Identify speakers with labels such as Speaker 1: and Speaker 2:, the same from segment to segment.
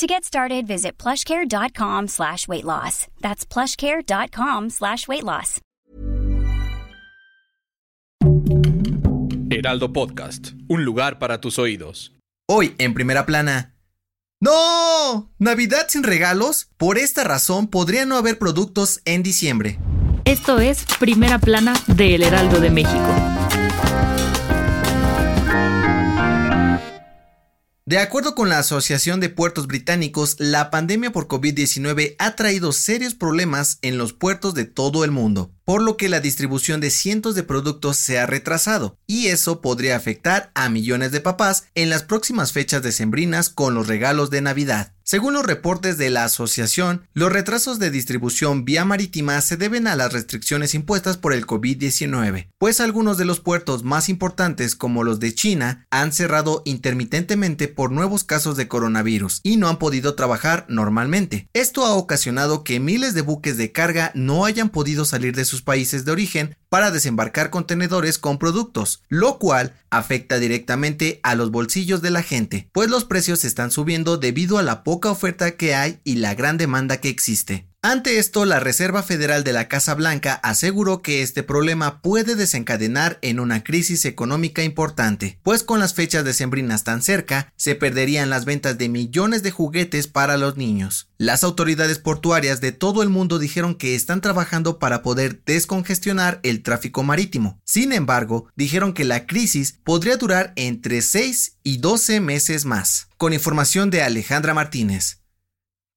Speaker 1: To get started, visit plushcare.com slash weight loss. That's plushcare.com slash weight loss.
Speaker 2: Heraldo Podcast, un lugar para tus oídos.
Speaker 3: Hoy, en primera plana. ¡No! ¿Navidad sin regalos? Por esta razón podría no haber productos en diciembre.
Speaker 4: Esto es Primera Plana de El Heraldo de México.
Speaker 3: De acuerdo con la Asociación de Puertos Británicos, la pandemia por COVID-19 ha traído serios problemas en los puertos de todo el mundo, por lo que la distribución de cientos de productos se ha retrasado, y eso podría afectar a millones de papás en las próximas fechas decembrinas con los regalos de Navidad. Según los reportes de la asociación, los retrasos de distribución vía marítima se deben a las restricciones impuestas por el COVID-19, pues algunos de los puertos más importantes como los de China han cerrado intermitentemente por nuevos casos de coronavirus y no han podido trabajar normalmente. Esto ha ocasionado que miles de buques de carga no hayan podido salir de sus países de origen para desembarcar contenedores con productos, lo cual afecta directamente a los bolsillos de la gente, pues los precios están subiendo debido a la poca oferta que hay y la gran demanda que existe. Ante esto, la Reserva Federal de la Casa Blanca aseguró que este problema puede desencadenar en una crisis económica importante, pues con las fechas decembrinas tan cerca, se perderían las ventas de millones de juguetes para los niños. Las autoridades portuarias de todo el mundo dijeron que están trabajando para poder descongestionar el tráfico marítimo. Sin embargo, dijeron que la crisis podría durar entre 6 y 12 meses más. Con información de Alejandra Martínez.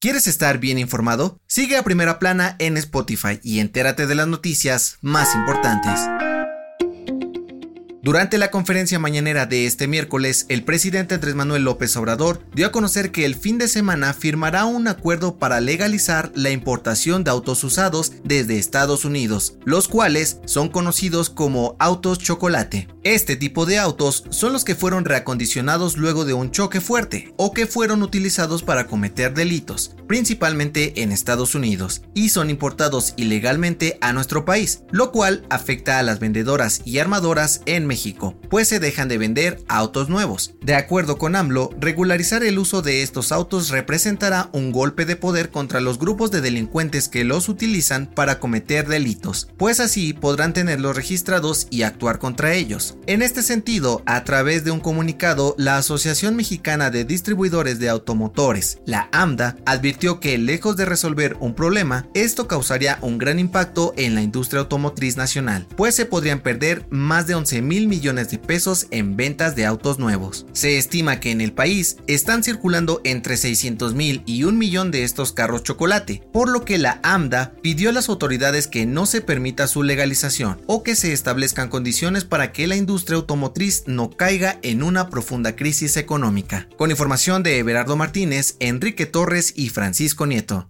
Speaker 3: ¿Quieres estar bien informado? Sigue a Primera Plana en Spotify y entérate de las noticias más importantes. Durante la conferencia mañanera de este miércoles, el presidente Andrés Manuel López Obrador dio a conocer que el fin de semana firmará un acuerdo para legalizar la importación de autos usados desde Estados Unidos, los cuales son conocidos como autos chocolate. Este tipo de autos son los que fueron reacondicionados luego de un choque fuerte o que fueron utilizados para cometer delitos, principalmente en Estados Unidos, y son importados ilegalmente a nuestro país, lo cual afecta a las vendedoras y armadoras en México, pues se dejan de vender autos nuevos. De acuerdo con AMLO, regularizar el uso de estos autos representará un golpe de poder contra los grupos de delincuentes que los utilizan para cometer delitos, pues así podrán tenerlos registrados y actuar contra ellos. En este sentido, a través de un comunicado, la Asociación Mexicana de Distribuidores de Automotores, la AMDA, advirtió que lejos de resolver un problema, esto causaría un gran impacto en la industria automotriz nacional, pues se podrían perder más de 11 mil millones de pesos en ventas de autos nuevos. Se estima que en el país están circulando entre 600 mil y un millón de estos carros chocolate, por lo que la AMDA pidió a las autoridades que no se permita su legalización o que se establezcan condiciones para que la industria automotriz no caiga en una profunda crisis económica. Con información de Everardo Martínez, Enrique Torres y Francisco Nieto.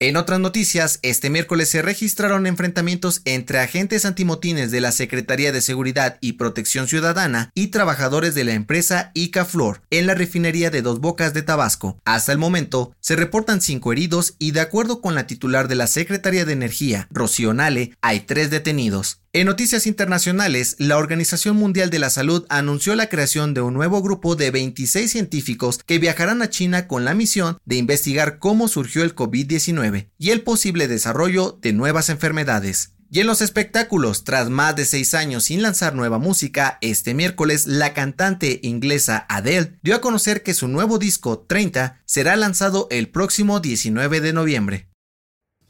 Speaker 3: En otras noticias, este miércoles se registraron enfrentamientos entre agentes antimotines de la Secretaría de Seguridad y Protección Ciudadana y trabajadores de la empresa Icaflor en la refinería de Dos Bocas de Tabasco. Hasta el momento, se reportan cinco heridos y de acuerdo con la titular de la Secretaría de Energía, Rocío Nale, hay tres detenidos. En noticias internacionales, la Organización Mundial de la Salud anunció la creación de un nuevo grupo de 26 científicos que viajarán a China con la misión de investigar cómo surgió el COVID-19 y el posible desarrollo de nuevas enfermedades. Y en los espectáculos, tras más de seis años sin lanzar nueva música, este miércoles la cantante inglesa Adele dio a conocer que su nuevo disco 30 será lanzado el próximo 19 de noviembre.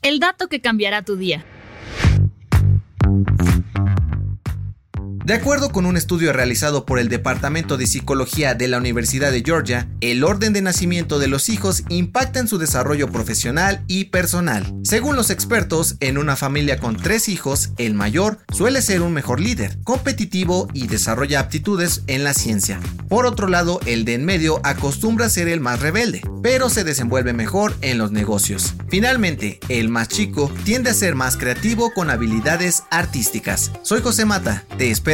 Speaker 4: El dato que cambiará tu día.
Speaker 3: De acuerdo con un estudio realizado por el Departamento de Psicología de la Universidad de Georgia, el orden de nacimiento de los hijos impacta en su desarrollo profesional y personal. Según los expertos, en una familia con tres hijos, el mayor suele ser un mejor líder, competitivo y desarrolla aptitudes en la ciencia. Por otro lado, el de en medio acostumbra ser el más rebelde, pero se desenvuelve mejor en los negocios. Finalmente, el más chico tiende a ser más creativo con habilidades artísticas. Soy José Mata, te